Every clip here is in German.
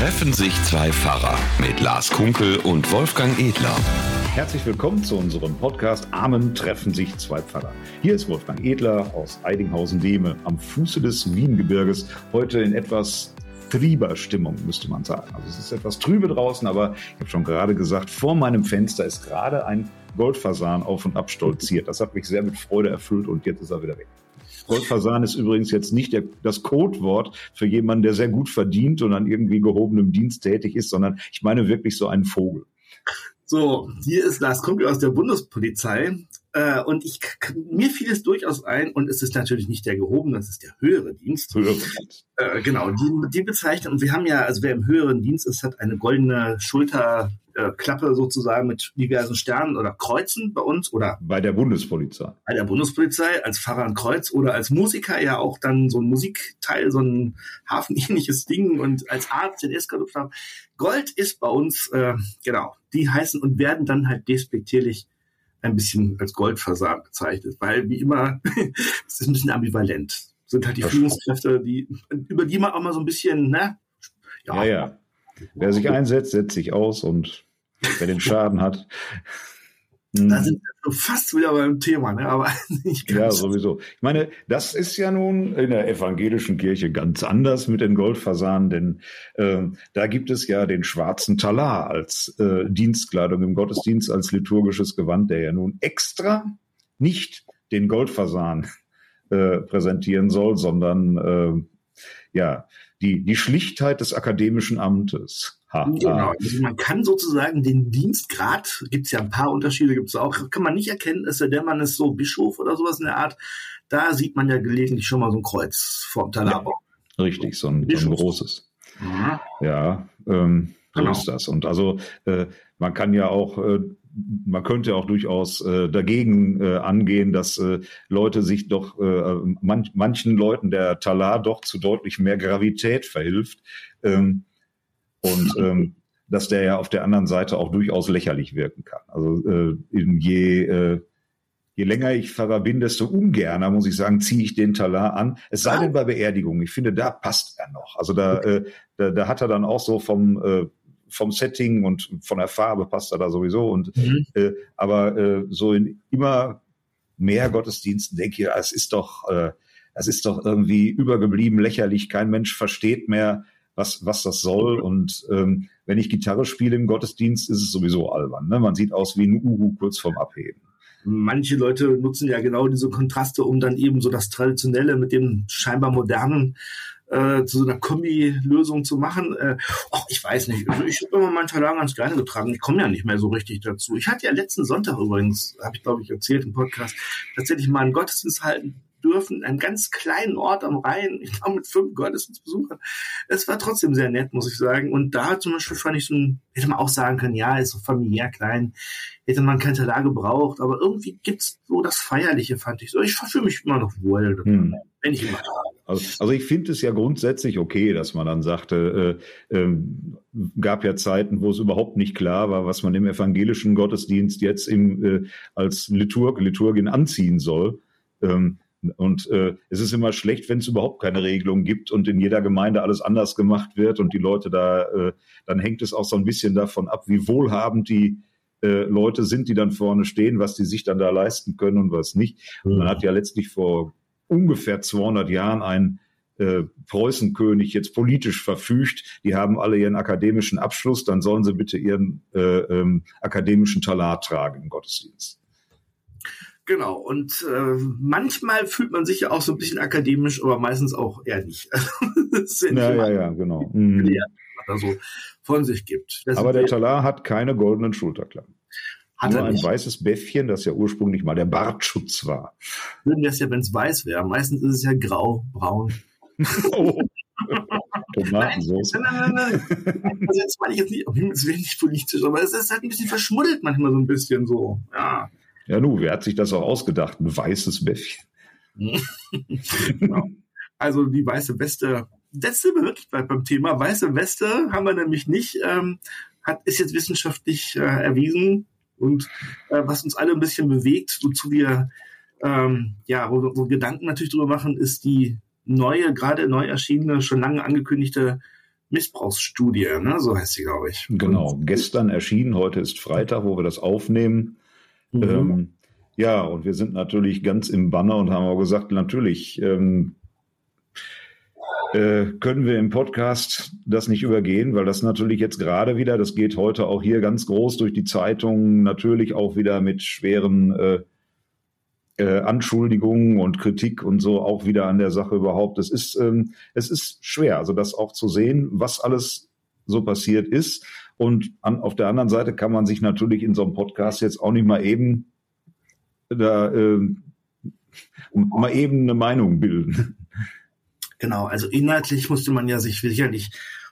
Treffen sich zwei Pfarrer mit Lars Kunkel und Wolfgang Edler. Herzlich willkommen zu unserem Podcast Amen treffen sich zwei Pfarrer. Hier ist Wolfgang Edler aus Eidinghausen-Dehme am Fuße des Wiengebirges. Heute in etwas trieber Stimmung, müsste man sagen. Also es ist etwas trübe draußen, aber ich habe schon gerade gesagt, vor meinem Fenster ist gerade ein Goldfasan auf und ab stolziert. Das hat mich sehr mit Freude erfüllt und jetzt ist er wieder weg. Goldfasan ist übrigens jetzt nicht der, das Codewort für jemanden, der sehr gut verdient und an irgendwie gehobenem Dienst tätig ist, sondern ich meine wirklich so einen Vogel. So, hier ist Lars Kumpel aus der Bundespolizei. Äh, und ich, mir fiel es durchaus ein, und es ist natürlich nicht der gehobene, es ist der höhere Dienst. Höhere Dienst. Äh, genau, die, die bezeichnet, und wir haben ja, also wer im höheren Dienst ist, hat eine goldene Schulterklappe sozusagen mit diversen Sternen oder Kreuzen bei uns oder bei der Bundespolizei. Bei der Bundespolizei als Pfarrer ein Kreuz oder als Musiker ja auch dann so ein Musikteil, so ein hafenähnliches Ding und als Arzt den Eskalopter. Gold ist bei uns, äh, genau, die heißen und werden dann halt despektierlich ein bisschen als Goldversagen bezeichnet, weil wie immer, es ist ein bisschen ambivalent. Sind halt die das Führungskräfte, die, über die man auch mal so ein bisschen, ne? Ja, ja. ja. Wer sich einsetzt, setzt sich aus und wer den Schaden hat, da hm. sind wir fast wieder beim Thema, ne? aber nicht ganz. Ja, sowieso. Ich meine, das ist ja nun in der evangelischen Kirche ganz anders mit den Goldfasanen, denn äh, da gibt es ja den schwarzen Talar als äh, Dienstkleidung im Gottesdienst, als liturgisches Gewand, der ja nun extra nicht den Goldfasan äh, präsentieren soll, sondern äh, ja, die, die Schlichtheit des akademischen Amtes. Ha, genau. Also man kann sozusagen den Dienstgrad, gibt es ja ein paar Unterschiede, gibt es auch, kann man nicht erkennen, ist der Mann ist so Bischof oder sowas in der Art. Da sieht man ja gelegentlich schon mal so ein Kreuz vorm Talabau. Ja, richtig, so ein, so ein großes. Ja, ja ähm, so genau. ist das. Und also äh, man kann ja auch äh, man könnte auch durchaus äh, dagegen äh, angehen, dass äh, Leute sich doch, äh, man, manchen Leuten der Talar doch zu deutlich mehr Gravität verhilft. Ähm, und ähm, dass der ja auf der anderen Seite auch durchaus lächerlich wirken kann. Also äh, je, äh, je länger ich Pfarrer bin, desto ungerner, muss ich sagen, ziehe ich den Talar an. Es sei denn bei Beerdigungen. Ich finde, da passt er noch. Also da, äh, da, da hat er dann auch so vom, äh, vom Setting und von der Farbe passt er da sowieso. Und mhm. äh, aber äh, so in immer mehr Gottesdiensten denke ich, es ist doch, äh, es ist doch irgendwie übergeblieben, lächerlich. Kein Mensch versteht mehr, was, was das soll. Und ähm, wenn ich Gitarre spiele im Gottesdienst, ist es sowieso albern. Ne? Man sieht aus wie ein Uhu kurz vorm Abheben. Manche Leute nutzen ja genau diese Kontraste, um dann eben so das Traditionelle mit dem scheinbar modernen äh, zu so einer Kombi-Lösung zu machen. Äh, oh, ich weiß nicht. Also ich habe immer meinen Talar ganz gerne getragen. Ich komme ja nicht mehr so richtig dazu. Ich hatte ja letzten Sonntag übrigens, habe ich glaube ich erzählt im Podcast, tatsächlich mal einen Gottesdienst halten dürfen, einen ganz kleinen Ort am Rhein, ich glaube mit fünf Gottesdienstbesuchern. Es war trotzdem sehr nett, muss ich sagen. Und da zum Beispiel fand ich so ein, hätte man auch sagen können, ja, ist so familiär klein, hätte man kein Talar gebraucht, aber irgendwie gibt's so das Feierliche, fand ich so. Ich fühle mich immer noch wohl, hm. wenn ich immer also, also ich finde es ja grundsätzlich okay, dass man dann sagte, äh, äh, gab ja Zeiten, wo es überhaupt nicht klar war, was man im evangelischen Gottesdienst jetzt im, äh, als Liturg, Liturgin anziehen soll. Ähm, und äh, es ist immer schlecht, wenn es überhaupt keine Regelung gibt und in jeder Gemeinde alles anders gemacht wird und die Leute da, äh, dann hängt es auch so ein bisschen davon ab, wie wohlhabend die äh, Leute sind, die dann vorne stehen, was die sich dann da leisten können und was nicht. Mhm. Man hat ja letztlich vor ungefähr 200 Jahren ein äh, Preußenkönig jetzt politisch verfügt, die haben alle ihren akademischen Abschluss, dann sollen sie bitte ihren äh, ähm, akademischen Talar tragen im Gottesdienst. Genau, und äh, manchmal fühlt man sich ja auch so ein bisschen akademisch, aber meistens auch eher nicht. ja, ja, ja, genau. Mhm. Er so von sich gibt. Das aber der Talar hat keine goldenen Schulterklappen. Hat Nur ein nicht. weißes Bäffchen, das ja ursprünglich mal der Bartschutz war. Würden das ja, wenn es weiß wäre. Meistens ist es ja grau, braun. oh. Tomatensauce. Nein, nein, nein, nein. Also jetzt meine ich jetzt nicht, ob es wenig politisch, aber es ist halt ein bisschen verschmuddelt manchmal so ein bisschen so. Ja. Ja, nu, wer hat sich das auch ausgedacht? Ein weißes Bäffchen. genau. Also die weiße Weste, das sind wir wirklich beim Thema. Weiße Weste haben wir nämlich nicht, ähm, hat, ist jetzt wissenschaftlich äh, erwiesen und äh, was uns alle ein bisschen bewegt, wozu wir ähm, ja, wo, wo Gedanken natürlich drüber machen, ist die neue, gerade neu erschienene, schon lange angekündigte Missbrauchsstudie, ne? so heißt sie, glaube ich. Genau, gestern erschienen, heute ist Freitag, wo wir das aufnehmen. Mhm. Ähm, ja, und wir sind natürlich ganz im Banner und haben auch gesagt, natürlich ähm, äh, können wir im Podcast das nicht übergehen, weil das natürlich jetzt gerade wieder, das geht heute auch hier ganz groß durch die Zeitung, natürlich auch wieder mit schweren äh, äh, Anschuldigungen und Kritik und so auch wieder an der Sache überhaupt. Es ist, ähm, es ist schwer, also das auch zu sehen, was alles so passiert ist. Und an, auf der anderen Seite kann man sich natürlich in so einem Podcast jetzt auch nicht mal eben da äh, mal eben eine Meinung bilden. Genau, also inhaltlich musste man ja sich sicherlich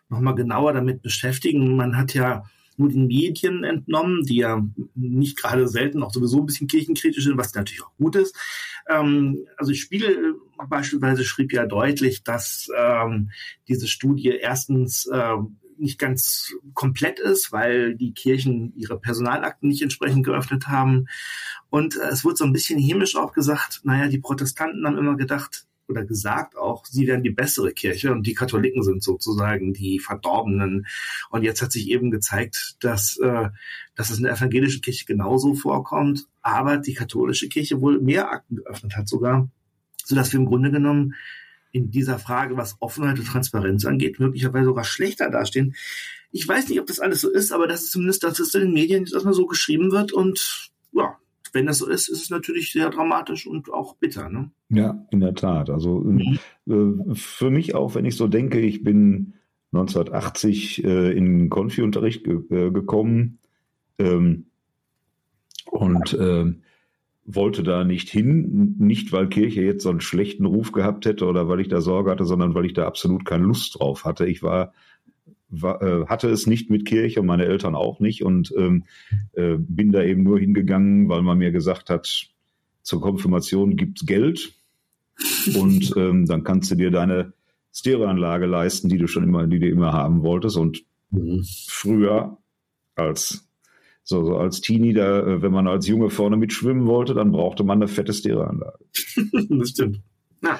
nochmal genauer damit beschäftigen. Man hat ja nur den Medien entnommen, die ja nicht gerade selten auch sowieso ein bisschen kirchenkritisch sind, was natürlich auch gut ist. Ähm, also Spiegel beispielsweise schrieb ja deutlich, dass ähm, diese Studie erstens äh, nicht ganz komplett ist, weil die Kirchen ihre Personalakten nicht entsprechend geöffnet haben. Und äh, es wurde so ein bisschen hämisch auch gesagt, naja, die Protestanten haben immer gedacht, oder gesagt auch, sie wären die bessere Kirche und die Katholiken sind sozusagen die Verdorbenen. Und jetzt hat sich eben gezeigt, dass, äh, dass es in der evangelischen Kirche genauso vorkommt, aber die katholische Kirche wohl mehr Akten geöffnet hat sogar, sodass wir im Grunde genommen in dieser Frage, was Offenheit und Transparenz angeht, möglicherweise sogar schlechter dastehen. Ich weiß nicht, ob das alles so ist, aber das ist zumindest, dass es in den Medien jetzt erstmal so geschrieben wird und ja, wenn das so ist, ist es natürlich sehr dramatisch und auch bitter. Ne? Ja, in der Tat. Also mhm. äh, für mich auch, wenn ich so denke, ich bin 1980 äh, in Konfi-Unterricht ge äh, gekommen ähm, und äh, wollte da nicht hin, nicht weil Kirche jetzt so einen schlechten Ruf gehabt hätte oder weil ich da Sorge hatte, sondern weil ich da absolut keine Lust drauf hatte. Ich war war, äh, hatte es nicht mit Kirche und meine Eltern auch nicht und ähm, äh, bin da eben nur hingegangen, weil man mir gesagt hat, zur Konfirmation gibt's Geld und ähm, dann kannst du dir deine Stereoanlage leisten, die du schon immer, die du immer haben wolltest und mhm. früher als so, so als Teenie, da, äh, wenn man als Junge vorne mitschwimmen wollte, dann brauchte man eine fette Stereoanlage. das stimmt. Ja.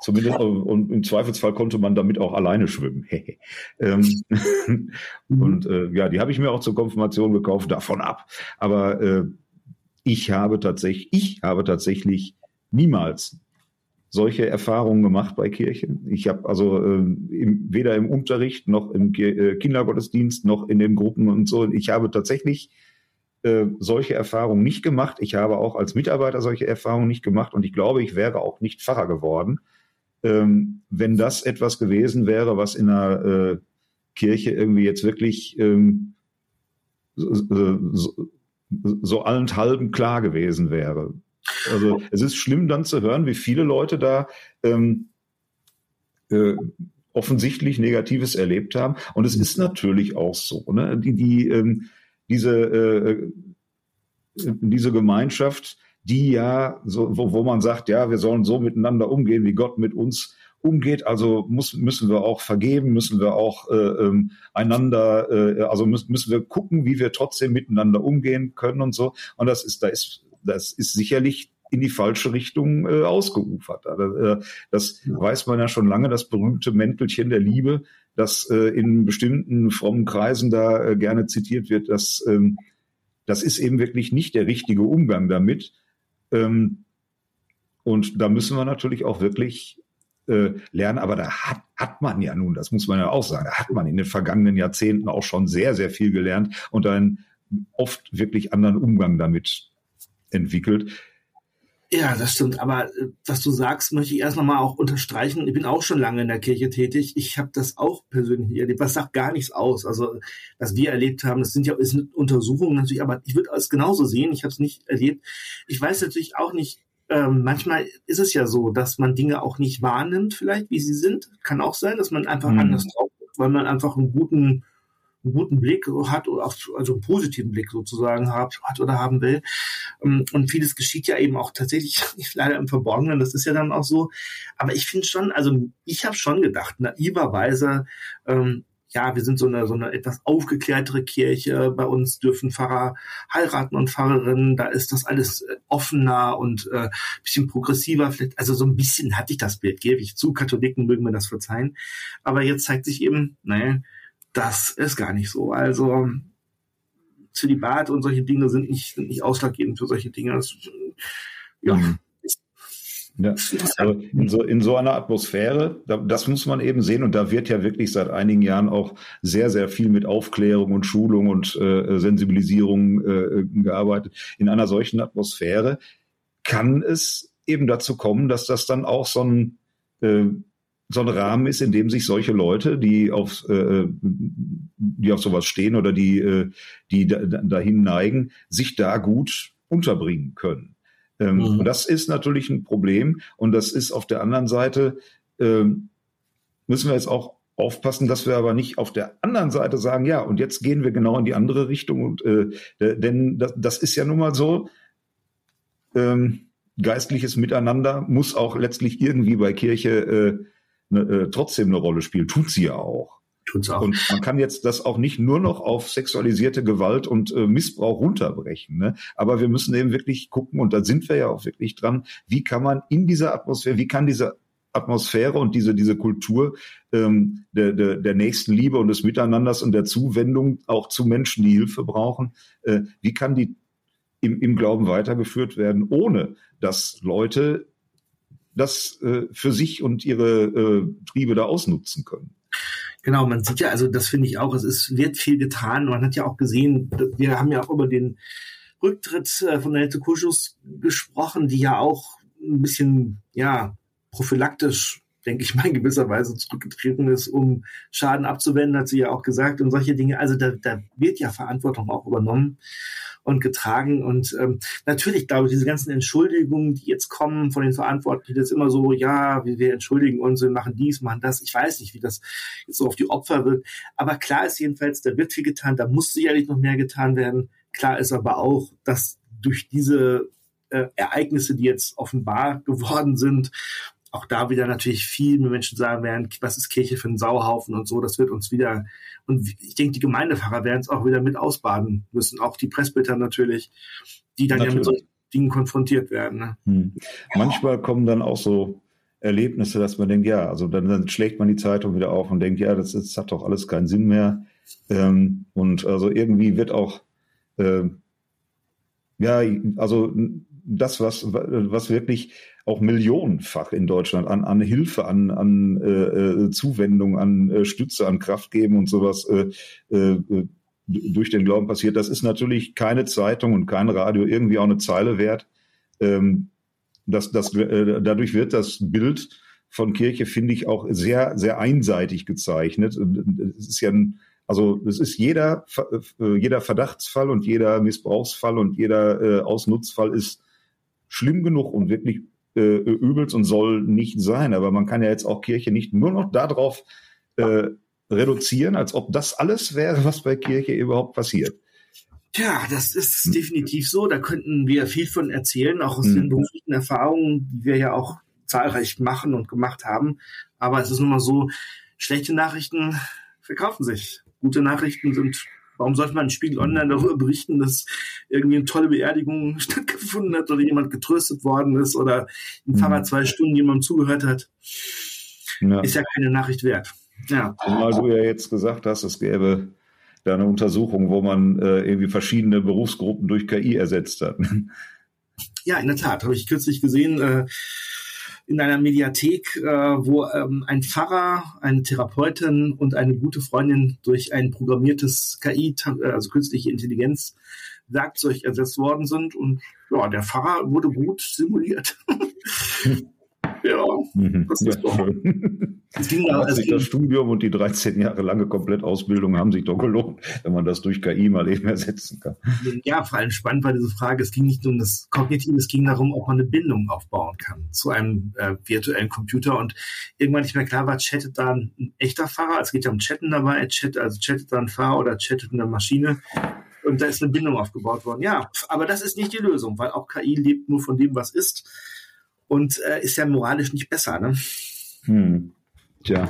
Zumindest, und im Zweifelsfall konnte man damit auch alleine schwimmen. ähm, und äh, ja, die habe ich mir auch zur Konfirmation gekauft, davon ab. Aber äh, ich habe tatsächlich, ich habe tatsächlich niemals solche Erfahrungen gemacht bei Kirche. Ich habe also äh, im, weder im Unterricht noch im äh, Kindergottesdienst noch in den Gruppen und so. Ich habe tatsächlich äh, solche Erfahrungen nicht gemacht. Ich habe auch als Mitarbeiter solche Erfahrungen nicht gemacht und ich glaube, ich wäre auch nicht Pfarrer geworden, ähm, wenn das etwas gewesen wäre, was in einer äh, Kirche irgendwie jetzt wirklich ähm, so, so, so allenthalben klar gewesen wäre. Also es ist schlimm dann zu hören, wie viele Leute da ähm, äh, offensichtlich Negatives erlebt haben. Und es ist natürlich auch so, ne? die, die, ähm, diese, äh, diese Gemeinschaft, die ja, so, wo, wo man sagt, ja, wir sollen so miteinander umgehen, wie Gott mit uns umgeht. Also muss, müssen wir auch vergeben, müssen wir auch äh, ähm, einander, äh, also müssen, müssen wir gucken, wie wir trotzdem miteinander umgehen können und so. Und das ist, da ist, das ist sicherlich in die falsche Richtung äh, ausgeufert. Das, äh, das ja. weiß man ja schon lange, das berühmte Mäntelchen der Liebe, das äh, in bestimmten frommen Kreisen da äh, gerne zitiert wird, das, ähm, das ist eben wirklich nicht der richtige Umgang damit. Ähm, und da müssen wir natürlich auch wirklich äh, lernen. Aber da hat, hat man ja nun, das muss man ja auch sagen, da hat man in den vergangenen Jahrzehnten auch schon sehr, sehr viel gelernt und einen oft wirklich anderen Umgang damit entwickelt. Ja, das stimmt. Aber äh, was du sagst, möchte ich erst nochmal auch unterstreichen. Ich bin auch schon lange in der Kirche tätig. Ich habe das auch persönlich erlebt. Was sagt gar nichts aus. Also, was wir erlebt haben, das sind ja ist eine Untersuchungen natürlich, aber ich würde es genauso sehen. Ich habe es nicht erlebt. Ich weiß natürlich auch nicht, ähm, manchmal ist es ja so, dass man Dinge auch nicht wahrnimmt, vielleicht wie sie sind. Kann auch sein, dass man einfach mhm. anders drauf ist, weil man einfach einen guten einen guten Blick hat, oder auch, also einen positiven Blick sozusagen hat, hat oder haben will. Ähm, und vieles geschieht ja eben auch tatsächlich leider im Verborgenen, das ist ja dann auch so. Aber ich finde schon, also ich habe schon gedacht, naiverweise, ähm, ja, wir sind so eine, so eine etwas aufgeklärtere Kirche. Bei uns dürfen Pfarrer heiraten und Pfarrerinnen. Da ist das alles äh, offener und äh, bisschen progressiver. Vielleicht, also so ein bisschen hatte ich das Bild, gebe ich zu. Katholiken mögen mir das verzeihen. Aber jetzt zeigt sich eben, naja, das ist gar nicht so. Also Zölibat und solche Dinge sind nicht, sind nicht ausschlaggebend für solche Dinge. Das, ja. Mhm. Ja, also in so, in so einer Atmosphäre, das muss man eben sehen und da wird ja wirklich seit einigen Jahren auch sehr, sehr viel mit Aufklärung und Schulung und äh, Sensibilisierung äh, gearbeitet. In einer solchen Atmosphäre kann es eben dazu kommen, dass das dann auch so ein, äh, so ein Rahmen ist, in dem sich solche Leute, die auf, äh, die auf sowas stehen oder die, äh, die dahin neigen, sich da gut unterbringen können. Ähm, mhm. Und das ist natürlich ein Problem. Und das ist auf der anderen Seite, ähm, müssen wir jetzt auch aufpassen, dass wir aber nicht auf der anderen Seite sagen, ja, und jetzt gehen wir genau in die andere Richtung. Und, äh, denn das, das ist ja nun mal so, ähm, geistliches Miteinander muss auch letztlich irgendwie bei Kirche äh, ne, äh, trotzdem eine Rolle spielen. Tut sie ja auch. Tut's auch. Und man kann jetzt das auch nicht nur noch auf sexualisierte Gewalt und äh, Missbrauch runterbrechen. Ne? Aber wir müssen eben wirklich gucken, und da sind wir ja auch wirklich dran, wie kann man in dieser Atmosphäre, wie kann diese Atmosphäre und diese, diese Kultur ähm, der, der, der nächsten Liebe und des Miteinanders und der Zuwendung auch zu Menschen, die Hilfe brauchen, äh, wie kann die im, im Glauben weitergeführt werden, ohne dass Leute das äh, für sich und ihre äh, Triebe da ausnutzen können. Genau, man sieht ja, also das finde ich auch, es ist, wird viel getan. Man hat ja auch gesehen, wir haben ja auch über den Rücktritt äh, von Annette Kuschus gesprochen, die ja auch ein bisschen, ja, prophylaktisch, denke ich mal, in gewisser Weise zurückgetreten ist, um Schaden abzuwenden, hat sie ja auch gesagt und solche Dinge. Also da, da wird ja Verantwortung auch übernommen und getragen. Und ähm, natürlich, glaube ich, diese ganzen Entschuldigungen, die jetzt kommen von den Verantwortlichen, das ist immer so, ja, wir, wir entschuldigen uns, wir machen dies, machen das. Ich weiß nicht, wie das jetzt so auf die Opfer wird. Aber klar ist jedenfalls, da wird viel getan, da muss sicherlich noch mehr getan werden. Klar ist aber auch, dass durch diese äh, Ereignisse, die jetzt offenbar geworden sind auch da wieder natürlich viel mehr Menschen sagen werden, was ist Kirche für ein Sauhaufen und so, das wird uns wieder, und ich denke, die Gemeindepfarrer werden es auch wieder mit ausbaden müssen, auch die Presbyter natürlich, die dann natürlich. ja mit solchen Dingen konfrontiert werden. Ne? Hm. Manchmal kommen dann auch so Erlebnisse, dass man denkt, ja, also dann, dann schlägt man die Zeitung wieder auf und denkt, ja, das, das hat doch alles keinen Sinn mehr. Ähm, und also irgendwie wird auch, äh, ja, also das, was, was wirklich auch millionenfach in Deutschland an, an Hilfe, an, an äh, äh, Zuwendung, an äh, Stütze, an Kraft geben und sowas äh, äh, durch den Glauben passiert. Das ist natürlich keine Zeitung und kein Radio irgendwie auch eine Zeile wert. Ähm, das, das, äh, dadurch wird das Bild von Kirche, finde ich, auch sehr, sehr einseitig gezeichnet. Es ist ja ein, also es ist jeder, äh, jeder Verdachtsfall und jeder Missbrauchsfall und jeder äh, Ausnutzfall ist schlimm genug und wirklich äh, übelst und soll nicht sein. Aber man kann ja jetzt auch Kirche nicht nur noch darauf äh, reduzieren, als ob das alles wäre, was bei Kirche überhaupt passiert. Tja, das ist hm. definitiv so. Da könnten wir viel von erzählen, auch aus hm. den beruflichen Erfahrungen, die wir ja auch zahlreich machen und gemacht haben. Aber es ist nun mal so, schlechte Nachrichten verkaufen sich. Gute Nachrichten sind Warum sollte man in Spiegel Online darüber berichten, dass irgendwie eine tolle Beerdigung stattgefunden hat oder jemand getröstet worden ist oder ein Pfarrer mhm. zwei Stunden jemandem zugehört hat? Ja. Ist ja keine Nachricht wert. Ja. Zumal du ja jetzt gesagt hast, es gäbe da eine Untersuchung, wo man äh, irgendwie verschiedene Berufsgruppen durch KI ersetzt hat. Ja, in der Tat, habe ich kürzlich gesehen. Äh, in einer Mediathek, äh, wo ähm, ein Pfarrer, eine Therapeutin und eine gute Freundin durch ein programmiertes KI, äh, also künstliche Intelligenz, Werkzeug ersetzt worden sind. Und ja, der Pfarrer wurde gut simuliert. Ja, mhm. das ist doch. Schön. Es ging da, sich das Studium und die 13 Jahre lange Komplettausbildung haben sich doch gelohnt, wenn man das durch KI mal eben ersetzen kann. Ja, vor allem spannend war diese Frage, es ging nicht um das Kognitive, es ging darum, ob man eine Bindung aufbauen kann zu einem äh, virtuellen Computer und irgendwann nicht mehr klar war, chattet da ein echter Fahrer, es geht ja um Chatten dabei, chat, also chattet da ein Fahrer oder chattet eine Maschine und da ist eine Bindung aufgebaut worden. Ja, aber das ist nicht die Lösung, weil auch KI lebt nur von dem, was ist und äh, ist ja moralisch nicht besser. Ne? Hm. Tja.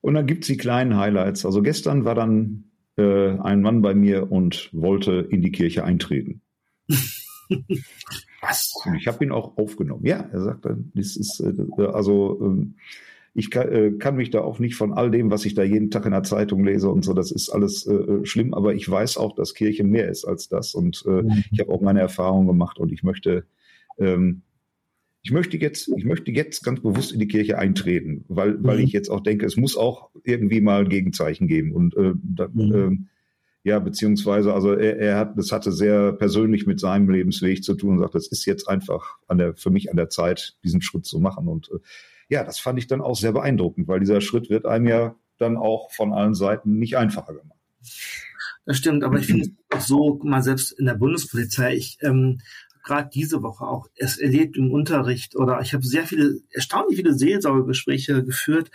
Und dann gibt's die kleinen Highlights. Also gestern war dann äh, ein Mann bei mir und wollte in die Kirche eintreten. Was? Und ich habe ihn auch aufgenommen. Ja, er sagte, das ist äh, also ähm, ich kann, äh, kann, mich da auch nicht von all dem, was ich da jeden Tag in der Zeitung lese und so, das ist alles äh, äh schlimm, aber ich weiß auch, dass Kirche mehr ist als das und äh, mhm. ich habe auch meine Erfahrungen gemacht und ich möchte ähm, ich möchte jetzt, ich möchte jetzt ganz bewusst in die Kirche eintreten, weil, weil mhm. ich jetzt auch denke, es muss auch irgendwie mal Gegenzeichen geben. Und äh, da, mhm. äh, ja, beziehungsweise, also er, er hat, das hatte sehr persönlich mit seinem Lebensweg zu tun und sagt, es ist jetzt einfach an der, für mich an der Zeit, diesen Schritt zu machen. Und äh, ja, das fand ich dann auch sehr beeindruckend, weil dieser Schritt wird einem ja dann auch von allen Seiten nicht einfacher gemacht. Das stimmt, aber ich finde es auch so, mal selbst in der Bundespolizei, ich ähm, gerade diese Woche auch es erlebt im Unterricht oder ich habe sehr viele, erstaunlich viele Seelsorgegespräche geführt,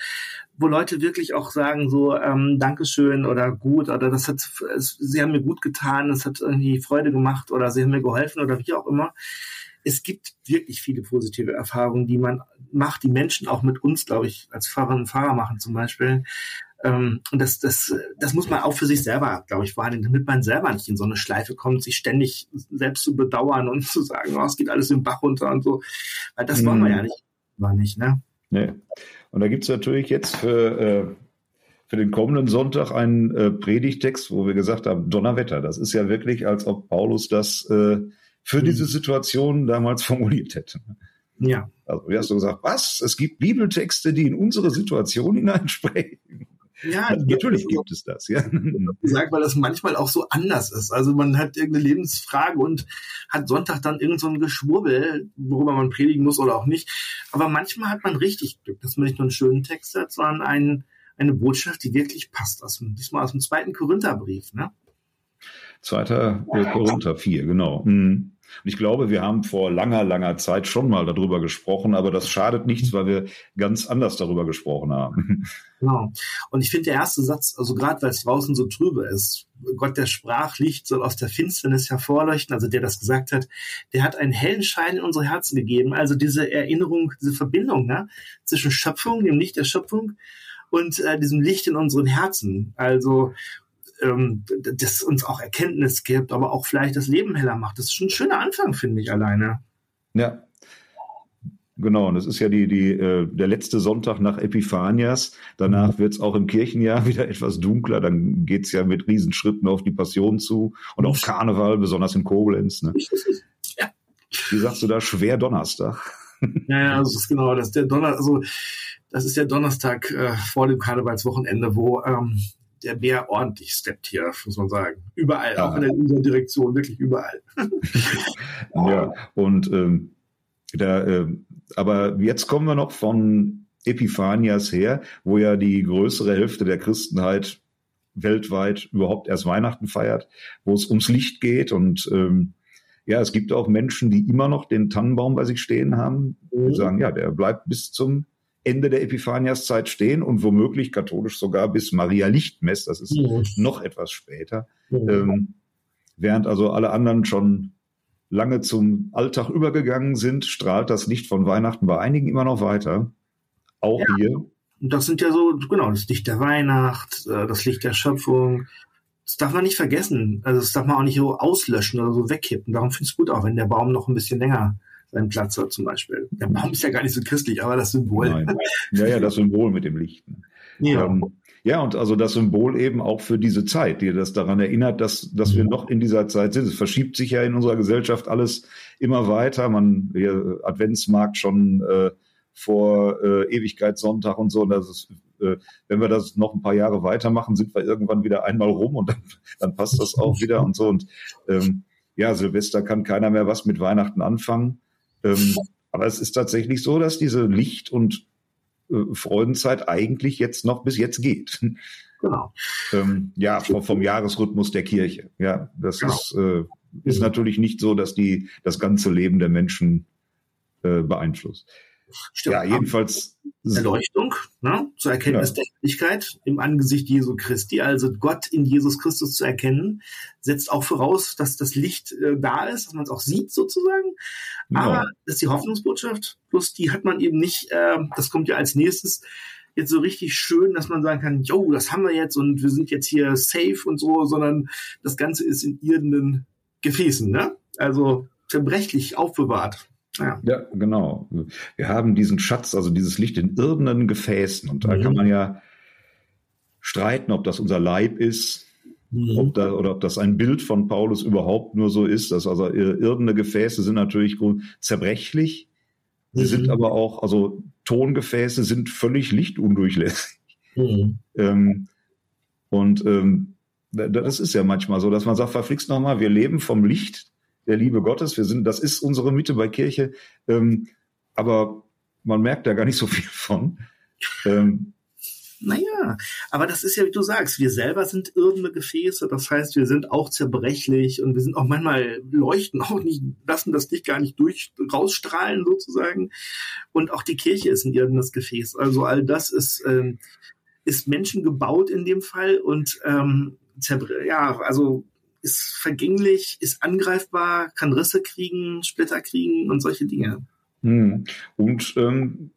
wo Leute wirklich auch sagen so ähm, Dankeschön oder gut oder das hat, es, sie haben mir gut getan, es hat irgendwie Freude gemacht oder sie haben mir geholfen oder wie auch immer. Es gibt wirklich viele positive Erfahrungen, die man macht, die Menschen auch mit uns, glaube ich, als Fahrerinnen und Fahrer machen zum Beispiel. Ähm, und das, das, das muss man auch für sich selber, glaube ich, wahrnehmen, damit man selber nicht in so eine Schleife kommt, sich ständig selbst zu bedauern und zu sagen, oh, es geht alles im Bach runter und so. Weil das mhm. wollen wir ja nicht. War nicht, ne? Nee. Und da gibt es natürlich jetzt für, äh, für den kommenden Sonntag einen äh, Predigtext, wo wir gesagt haben, Donnerwetter. Das ist ja wirklich, als ob Paulus das äh, für mhm. diese Situation damals formuliert hätte. Ja. Also, wie hast du gesagt, was? Es gibt Bibeltexte, die in unsere Situation hineinsprechen. Ja, also natürlich gibt es das, ja. Gesagt, weil das manchmal auch so anders ist. Also man hat irgendeine Lebensfrage und hat Sonntag dann irgend so ein Geschwurbel, worüber man predigen muss oder auch nicht. Aber manchmal hat man richtig Glück, dass man nicht nur einen schönen Text hat, sondern einen, eine Botschaft, die wirklich passt. Aus diesmal aus dem zweiten Korintherbrief, ne? Zweiter äh, Korinther 4, genau. Mhm. Und ich glaube, wir haben vor langer, langer Zeit schon mal darüber gesprochen, aber das schadet nichts, weil wir ganz anders darüber gesprochen haben. Genau. Und ich finde der erste Satz, also gerade weil es draußen so trübe ist, Gott, der sprach, Licht soll aus der Finsternis hervorleuchten, also der das gesagt hat, der hat einen hellen Schein in unsere Herzen gegeben. Also diese Erinnerung, diese Verbindung ne, zwischen Schöpfung, dem Licht der Schöpfung und äh, diesem Licht in unseren Herzen. Also ähm, das uns auch Erkenntnis gibt, aber auch vielleicht das Leben heller macht. Das ist schon ein schöner Anfang, finde ich alleine. Ja. Genau, und das ist ja die, die, äh, der letzte Sonntag nach Epiphanias. Danach mhm. wird es auch im Kirchenjahr wieder etwas dunkler. Dann geht es ja mit Riesenschritten auf die Passion zu und auf Karneval, besonders in Koblenz. Ne? Ja. Wie sagst du da? Schwer Donnerstag. Ja, ja, das ist genau das. Der Donner, also das ist der Donnerstag äh, vor dem Karnevalswochenende, wo ähm, der Bär ordentlich steppt hier, muss man sagen. Überall, ja. auch in unserer Direktion, wirklich überall. ja, und ähm, da, äh, aber jetzt kommen wir noch von Epiphanias her, wo ja die größere Hälfte der Christenheit weltweit überhaupt erst Weihnachten feiert, wo es ums Licht geht und ähm, ja, es gibt auch Menschen, die immer noch den Tannenbaum bei sich stehen haben, die mhm. sagen, ja, der bleibt bis zum Ende der Epiphaniaszeit stehen und womöglich katholisch sogar bis Maria Lichtmess, das ist mhm. noch etwas später, mhm. ähm, während also alle anderen schon lange zum Alltag übergegangen sind, strahlt das Licht von Weihnachten bei einigen immer noch weiter. Auch ja. hier. Und das sind ja so, genau, das Licht der Weihnacht, äh, das Licht der Schöpfung. Das darf man nicht vergessen. Also das darf man auch nicht so auslöschen oder so wegkippen. Darum finde ich es gut, auch wenn der Baum noch ein bisschen länger seinen Platz hat zum Beispiel. Der Baum ist ja gar nicht so christlich, aber das Symbol. Nein. Ja, ja, das Symbol mit dem Licht. Ja. Ähm, ja, und also das Symbol eben auch für diese Zeit, die das daran erinnert, dass, dass wir noch in dieser Zeit sind. Es verschiebt sich ja in unserer Gesellschaft alles immer weiter. Man, hier, Adventsmarkt schon äh, vor äh, Ewigkeitssonntag und so. Und das ist, äh, wenn wir das noch ein paar Jahre weitermachen, sind wir irgendwann wieder einmal rum und dann, dann passt das auch wieder und so. Und ähm, ja, Silvester kann keiner mehr was mit Weihnachten anfangen. Ähm, aber es ist tatsächlich so, dass diese Licht- und äh, Freudenzeit eigentlich jetzt noch bis jetzt geht. Genau. Ähm, ja, vom, vom, Jahresrhythmus der Kirche. Ja, das genau. ist, äh, ist mhm. natürlich nicht so, dass die das ganze Leben der Menschen äh, beeinflusst. Stimmt. Ja, jedenfalls. Erleuchtung, ne? zur Erkenntnis ja. der Ewigkeit im Angesicht Jesu Christi, also Gott in Jesus Christus zu erkennen, setzt auch voraus, dass das Licht äh, da ist, dass man es auch sieht sozusagen. Aber ja. das ist die Hoffnungsbotschaft, plus die hat man eben nicht, äh, das kommt ja als nächstes, jetzt so richtig schön, dass man sagen kann, jo, das haben wir jetzt und wir sind jetzt hier safe und so, sondern das Ganze ist in irdenen Gefäßen, ne? Also zerbrechlich aufbewahrt. Ja. ja, genau. Wir haben diesen Schatz, also dieses Licht in irdenen Gefäßen. Und da mhm. kann man ja streiten, ob das unser Leib ist, mhm. ob da, oder ob das ein Bild von Paulus überhaupt nur so ist. Dass also irdene Gefäße sind natürlich zerbrechlich. Sie mhm. sind aber auch, also Tongefäße sind völlig lichtundurchlässig. Mhm. Ähm, und ähm, das ist ja manchmal so, dass man sagt, verflixt nochmal, wir leben vom Licht der Liebe Gottes. Wir sind, das ist unsere Mitte bei Kirche. Ähm, aber man merkt da gar nicht so viel von. Ähm, naja, aber das ist ja, wie du sagst, wir selber sind irdene Gefäße, das heißt, wir sind auch zerbrechlich und wir sind auch manchmal leuchten auch nicht, lassen das Licht gar nicht durch rausstrahlen sozusagen. Und auch die Kirche ist ein irdenes Gefäß. Also all das ist, ähm, ist Menschen gebaut in dem Fall und ähm, ja, also ist vergänglich, ist angreifbar, kann Risse kriegen, Splitter kriegen und solche Dinge. Hm. Und ähm,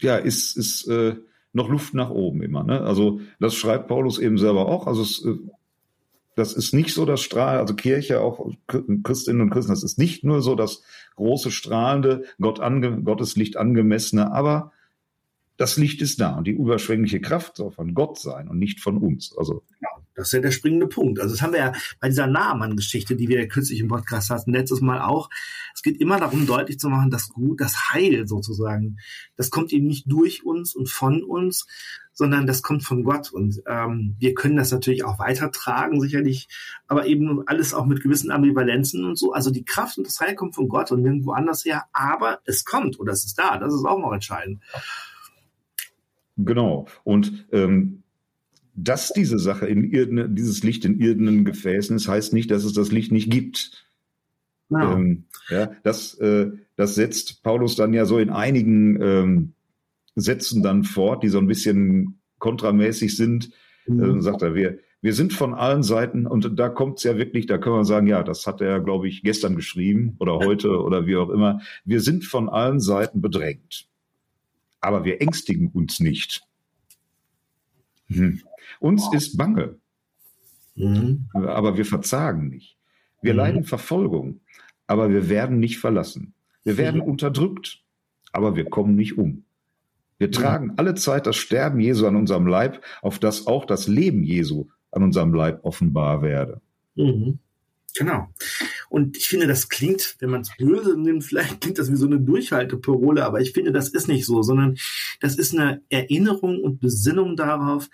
ja, ist, ist äh, noch Luft nach oben immer. Ne? Also das schreibt Paulus eben selber auch. Also es, äh, das ist nicht so das Strahl, also Kirche, auch Christinnen und Christen, das ist nicht nur so das große strahlende, Gott ange, Gottes Licht angemessene, aber das Licht ist da und die überschwängliche Kraft soll von Gott sein und nicht von uns. Also ja, das ist ja der springende Punkt. Also das haben wir ja bei dieser Nahmann-Geschichte, die wir ja kürzlich im Podcast hatten, letztes Mal auch. Es geht immer darum, deutlich zu machen, dass gut, das Heil sozusagen, das kommt eben nicht durch uns und von uns, sondern das kommt von Gott. Und ähm, wir können das natürlich auch weitertragen, sicherlich, aber eben alles auch mit gewissen Ambivalenzen und so. Also die Kraft und das Heil kommt von Gott und nirgendwo anders her, aber es kommt oder es ist da. Das ist auch noch entscheidend. Genau. Und ähm, dass diese Sache in irdenen, dieses Licht in irdenen Gefäßen ist, heißt nicht, dass es das Licht nicht gibt. Ja. Ähm, ja, das, äh, das setzt Paulus dann ja so in einigen ähm, Sätzen dann fort, die so ein bisschen kontramäßig sind. Mhm. Äh, sagt er, wir, wir sind von allen Seiten, und da kommt es ja wirklich, da können wir sagen, ja, das hat er, glaube ich, gestern geschrieben oder heute oder wie auch immer. Wir sind von allen Seiten bedrängt. Aber wir ängstigen uns nicht. Hm. Uns ist bange, mhm. aber wir verzagen nicht. Wir mhm. leiden Verfolgung, aber wir werden nicht verlassen. Wir werden mhm. unterdrückt, aber wir kommen nicht um. Wir tragen alle Zeit das Sterben Jesu an unserem Leib, auf das auch das Leben Jesu an unserem Leib offenbar werde. Mhm. Genau. Und ich finde, das klingt, wenn man es böse nimmt, vielleicht klingt das wie so eine Durchhalteparole, aber ich finde, das ist nicht so, sondern das ist eine Erinnerung und Besinnung darauf,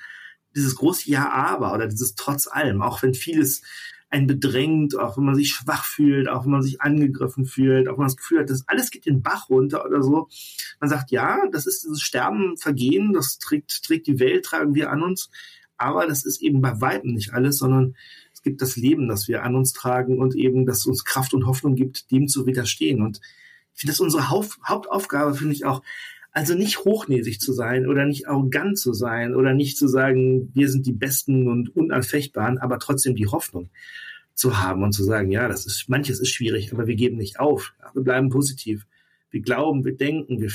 dieses große Ja, aber oder dieses trotz allem, auch wenn vieles einen bedrängt, auch wenn man sich schwach fühlt, auch wenn man sich angegriffen fühlt, auch wenn man das Gefühl hat, das alles geht den Bach runter oder so. Man sagt, ja, das ist dieses Sterben, Vergehen, das trägt, trägt die Welt, tragen wir an uns, aber das ist eben bei Weitem nicht alles, sondern gibt das Leben, das wir an uns tragen und eben, das uns Kraft und Hoffnung gibt, dem zu widerstehen. Und ich finde das unsere Hauptaufgabe, finde ich auch, also nicht hochnäsig zu sein oder nicht arrogant zu sein oder nicht zu sagen, wir sind die Besten und Unanfechtbaren, aber trotzdem die Hoffnung zu haben und zu sagen, ja, das ist, manches ist schwierig, aber wir geben nicht auf. Wir bleiben positiv. Wir glauben, wir denken, wir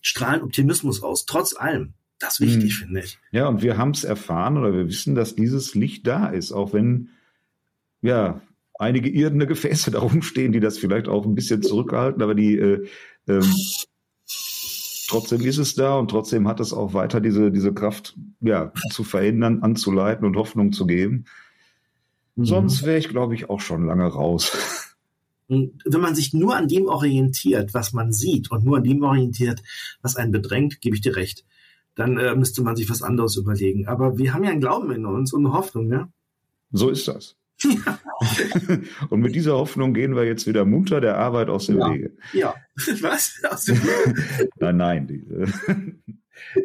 strahlen Optimismus aus, trotz allem. Das ist wichtig, hm. finde ich. Ja, und wir haben es erfahren oder wir wissen, dass dieses Licht da ist, auch wenn, ja, einige irdene Gefäße da rumstehen, die das vielleicht auch ein bisschen zurückhalten, aber die äh, ähm, trotzdem ist es da und trotzdem hat es auch weiter diese, diese Kraft, ja, zu verhindern, anzuleiten und Hoffnung zu geben. Mhm. Sonst wäre ich, glaube ich, auch schon lange raus. Und wenn man sich nur an dem orientiert, was man sieht und nur an dem orientiert, was einen bedrängt, gebe ich dir recht, dann äh, müsste man sich was anderes überlegen. Aber wir haben ja einen Glauben in uns und eine Hoffnung, ja? So ist das. Und mit dieser Hoffnung gehen wir jetzt wieder munter der Arbeit aus dem ja. Wege. Ja, was? Aus dem Wege? nein, nein. Die,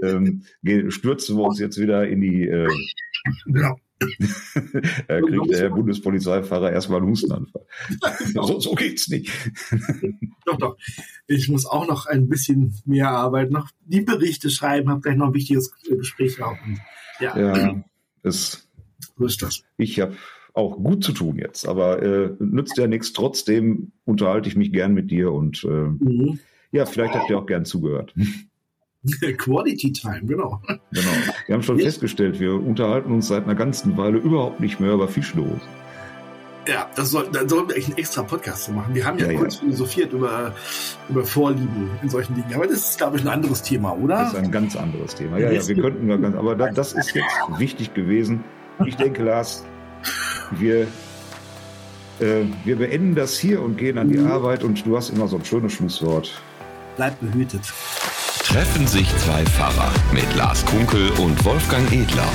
äh, ähm, stürzen wir uns jetzt wieder in die. Äh, ja. da kriegt der Herr Bundespolizeifahrer erstmal einen Hustenanfall. so, so geht's nicht. doch, doch. Ich muss auch noch ein bisschen mehr arbeiten, noch die Berichte schreiben, habe gleich noch ein wichtiges Gespräch auch. ja, ja es, so ist das. Ich habe auch gut zu tun jetzt. Aber äh, nützt ja nichts. Trotzdem unterhalte ich mich gern mit dir und äh, mhm. ja, vielleicht habt ihr auch gern zugehört. Quality Time, genau. Genau. Wir haben schon Nicht? festgestellt, wir unterhalten uns seit einer ganzen Weile überhaupt nicht mehr über Fischlos. Ja, das soll, da sollten wir echt einen extra Podcast machen. Wir haben ja, ja kurz ja. philosophiert über, über Vorlieben in solchen Dingen. Aber das ist, glaube ich, ein anderes Thema, oder? Das ist ein ganz anderes Thema. Ja, ja, wir könnten ganz, aber das ist jetzt wichtig gewesen. Ich denke, Lars, wir, äh, wir beenden das hier und gehen an die mhm. Arbeit und du hast immer so ein schönes Schlusswort. Bleibt behütet. Treffen sich zwei Pfarrer mit Lars Kunkel und Wolfgang Edler.